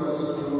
del sepulcro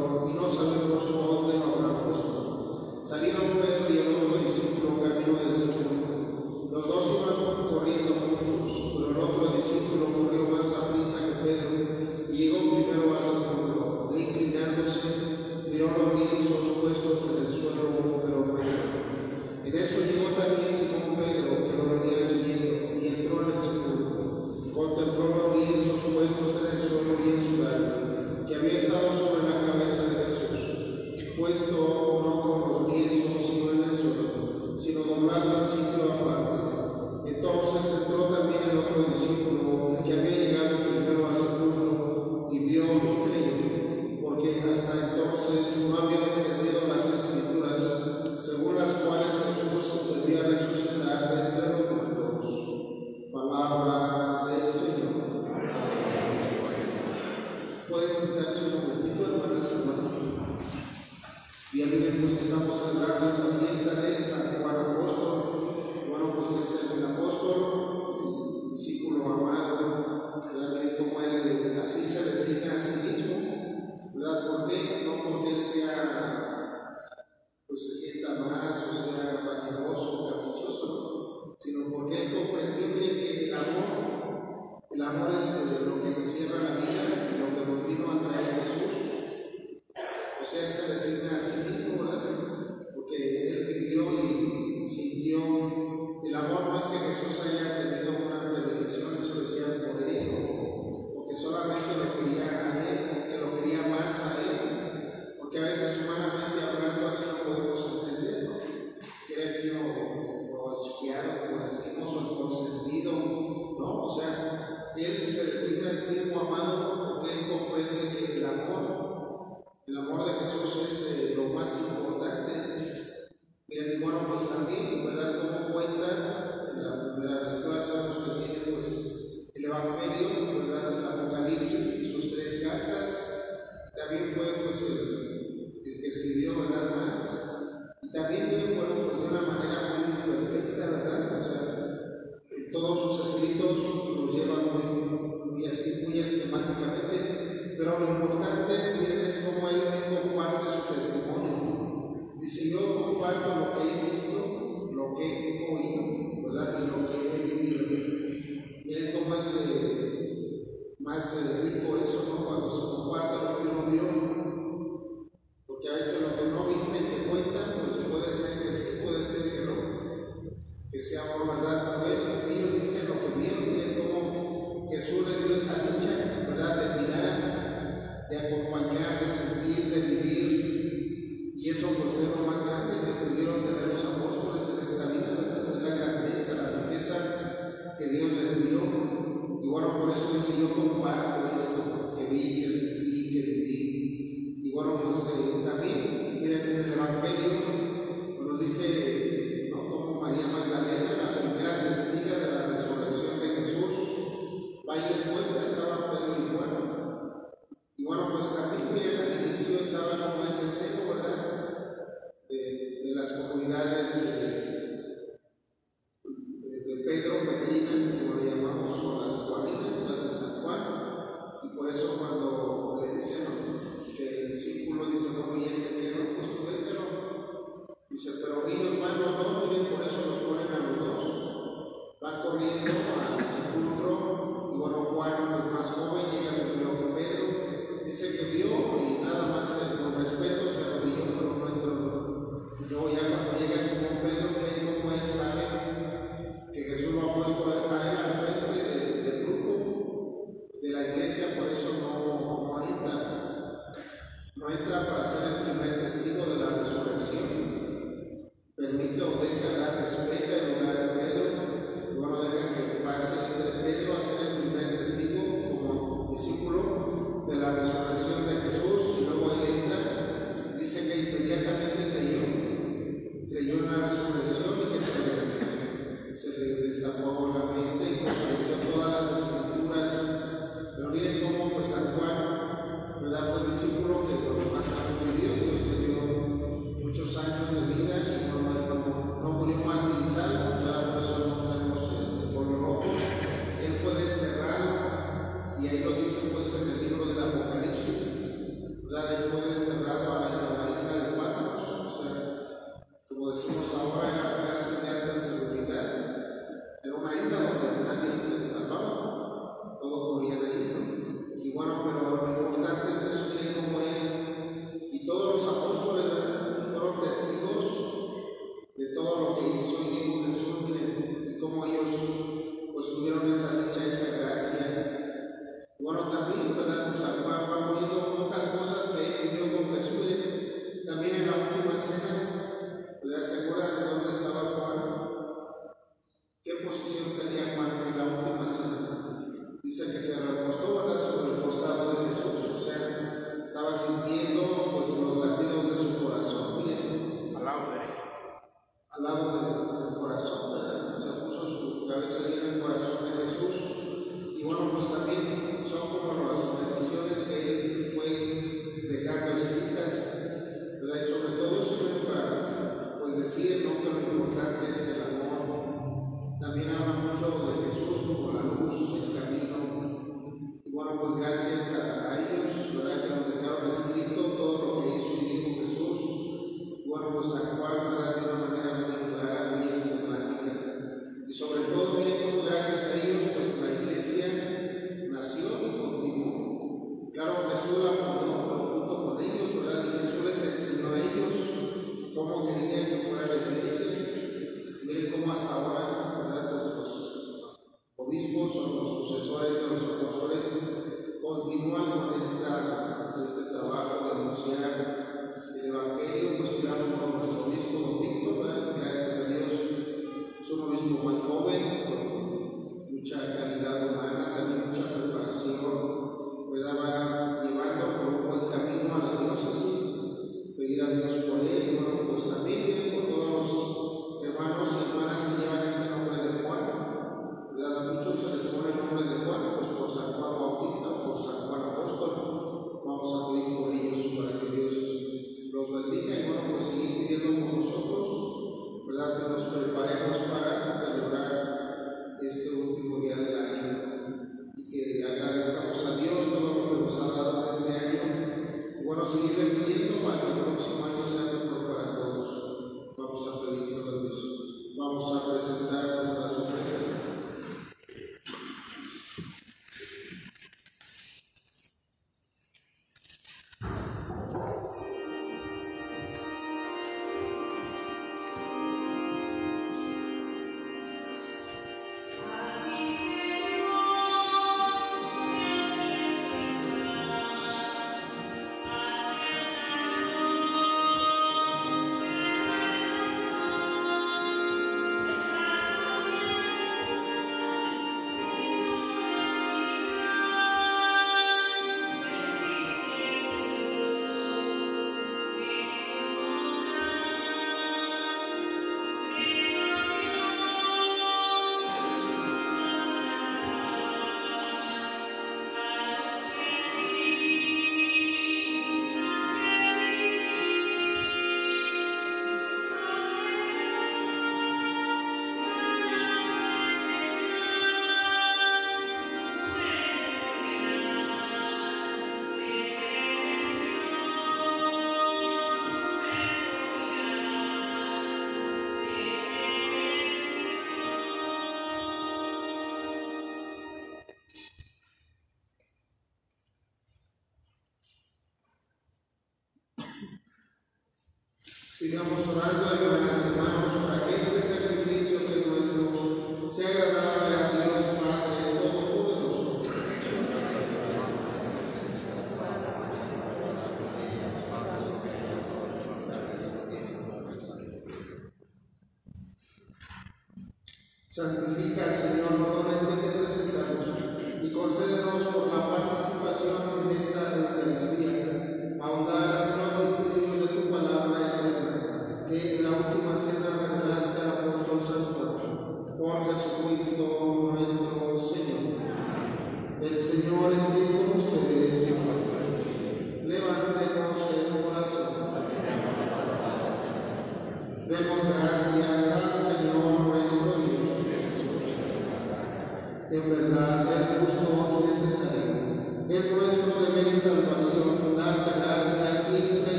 Sigamos orando,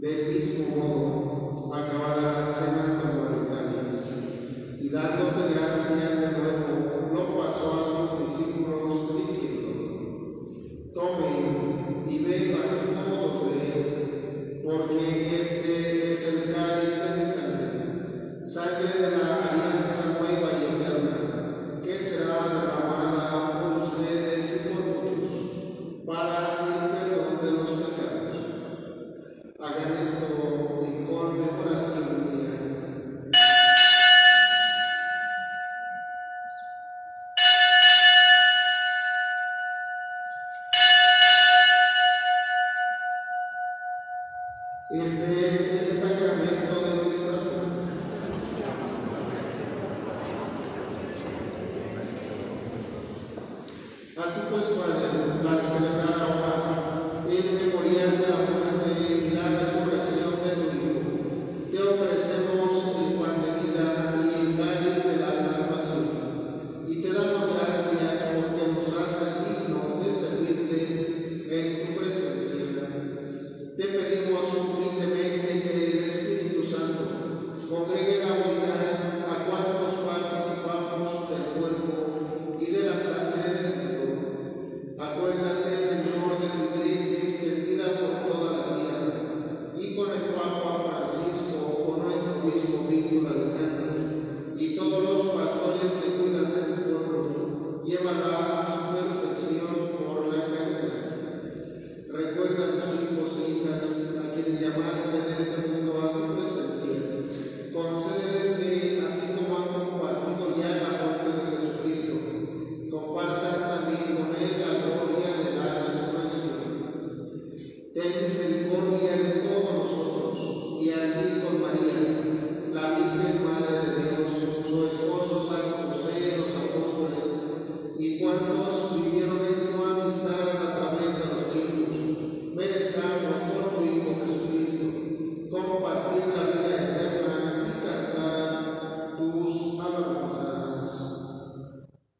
Del mismo modo, acabará la cena con manjares y dándote gracias de nuevo, lo pasó a sus discípulos diciendo,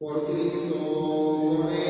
Por Cristo, por él.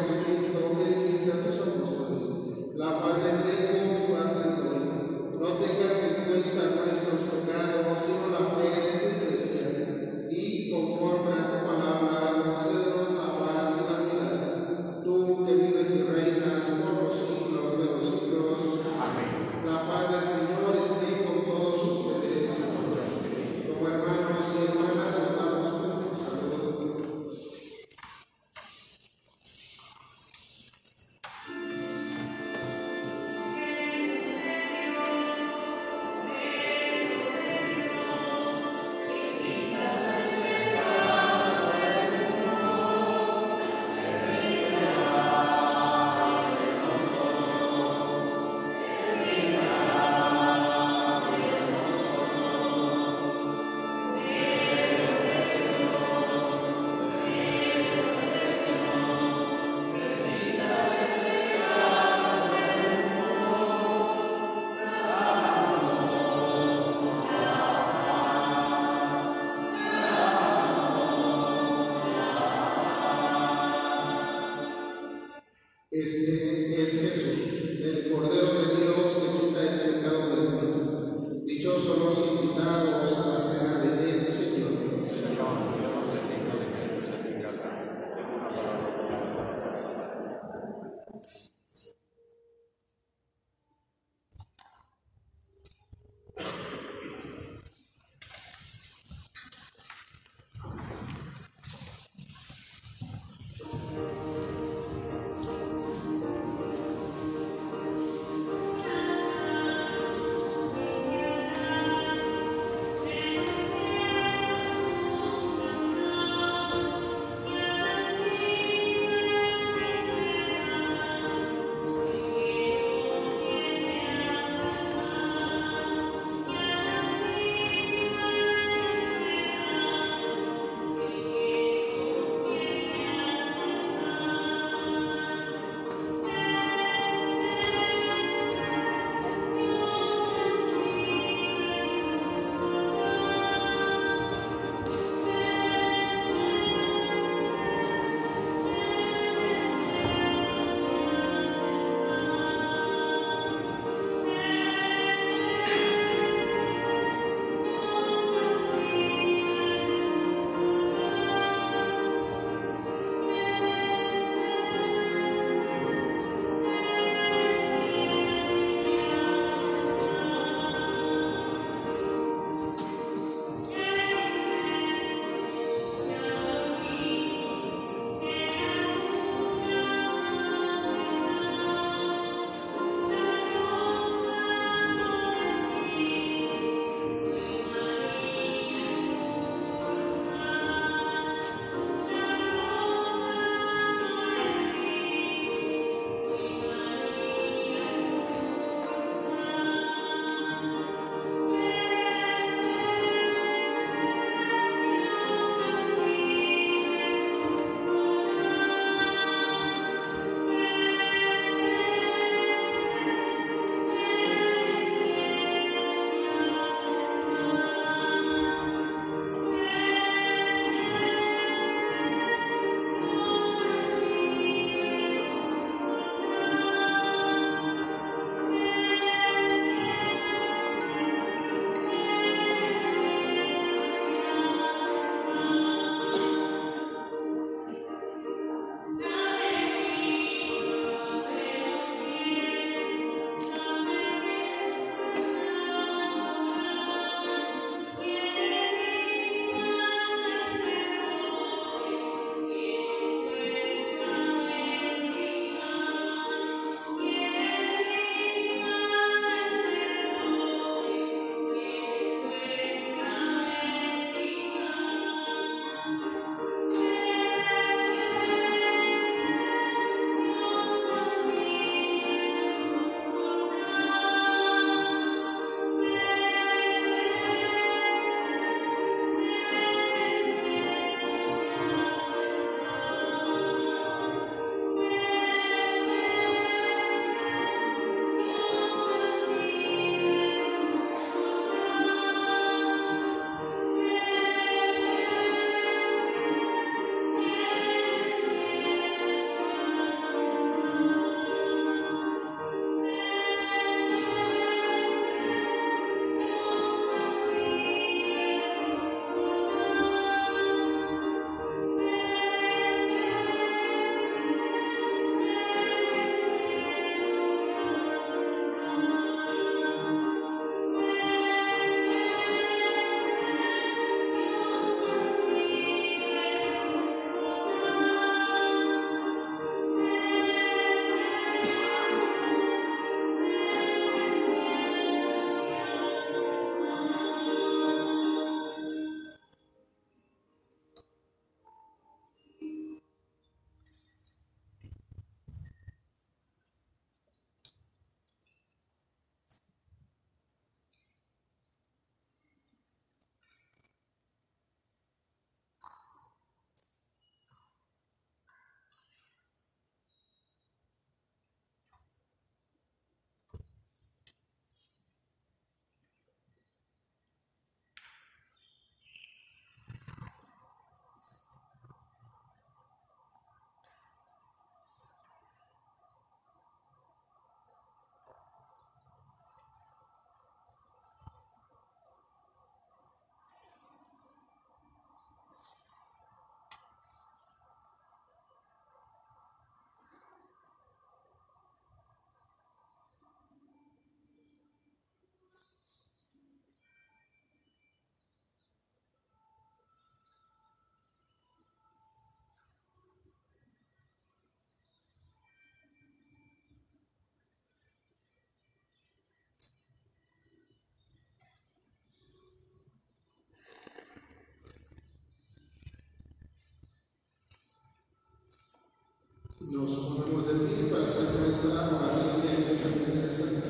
nos ponemos de pie para hacer nuestra oración y acción necesaria.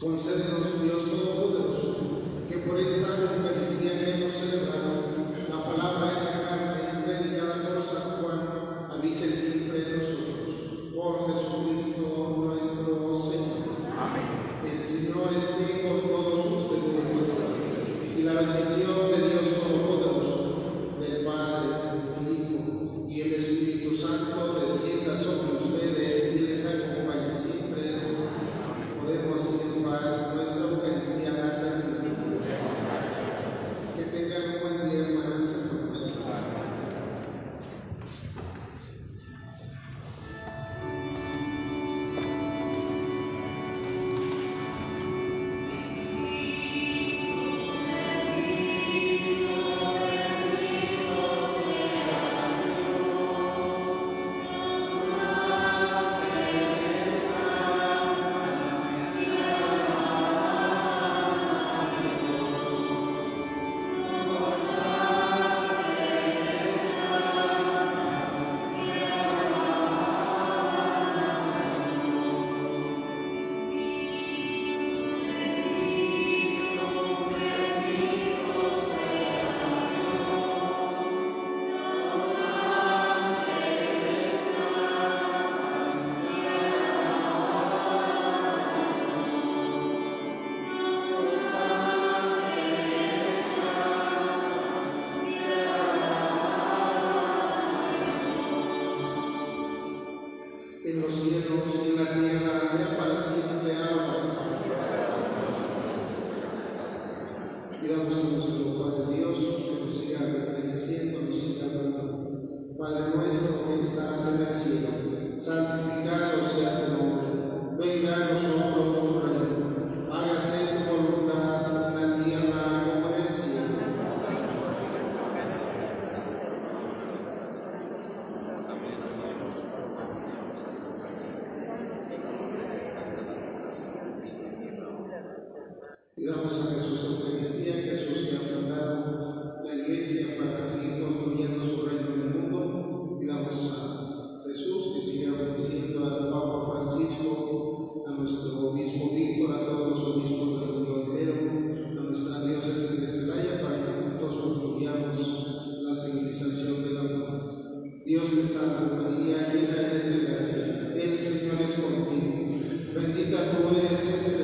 Concédenos Dios Todopoderoso, que por esta Eucaristía que hemos celebrado, la palabra de carne predicada por San Juan habite siempre en nosotros. Por Jesucristo nuestro Señor. Amén. El Señor esté con todos ustedes y la bendición de Dios. Gracias.